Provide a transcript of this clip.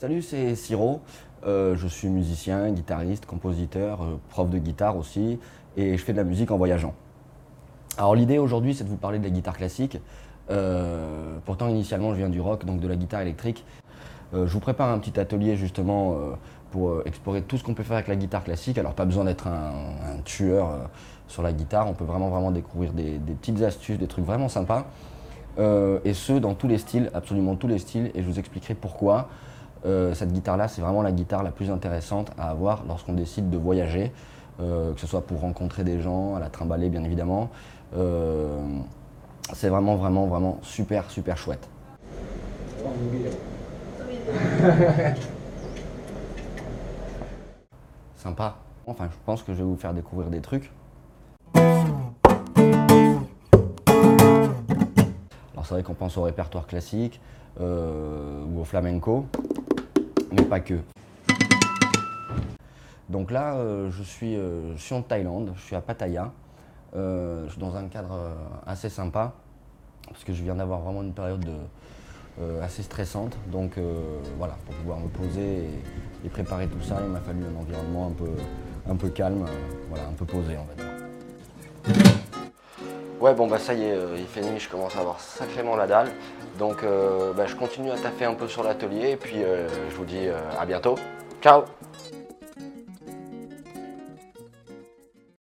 Salut, c'est Siro. Euh, je suis musicien, guitariste, compositeur, euh, prof de guitare aussi, et je fais de la musique en voyageant. Alors l'idée aujourd'hui, c'est de vous parler de la guitare classique. Euh, pourtant, initialement, je viens du rock, donc de la guitare électrique. je vous prépare un petit atelier justement pour explorer tout ce qu'on peut faire avec la guitare classique. Alors pas besoin d'être un, tueur sur la guitare, on peut vraiment vraiment découvrir des, des petites astuces, des trucs vraiment sympas. et ce, dans tous les styles, absolument tous les styles, et je vous expliquerai pourquoi. Euh, cette guitare-là, c'est vraiment la guitare la plus intéressante à avoir lorsqu'on décide de voyager, euh, que ce soit pour rencontrer des gens, à la trimballer bien évidemment. Euh, c'est vraiment, vraiment, vraiment super, super chouette. Sympa. Enfin, je pense que je vais vous faire découvrir des trucs. Alors c'est vrai qu'on pense au répertoire classique ou au flamenco mais pas que. Donc là, euh, je, suis, euh, je, suis, en Thaïlande, je suis à Pattaya. Euh, je suis dans un cadre assez sympa, parce que je viens d'avoir vraiment une période assez stressante. Donc voilà, pour pouvoir me poser et, préparer tout ça, il m'a fallu un environnement un peu, calme, voilà, un peu posé en fait. Ouais, bon, bah ça y est, il fait nuit, je commence à avoir sacrément la dalle. Donc, bah, je continue à taffer un peu sur l'atelier et puis je vous dis à bientôt. Ciao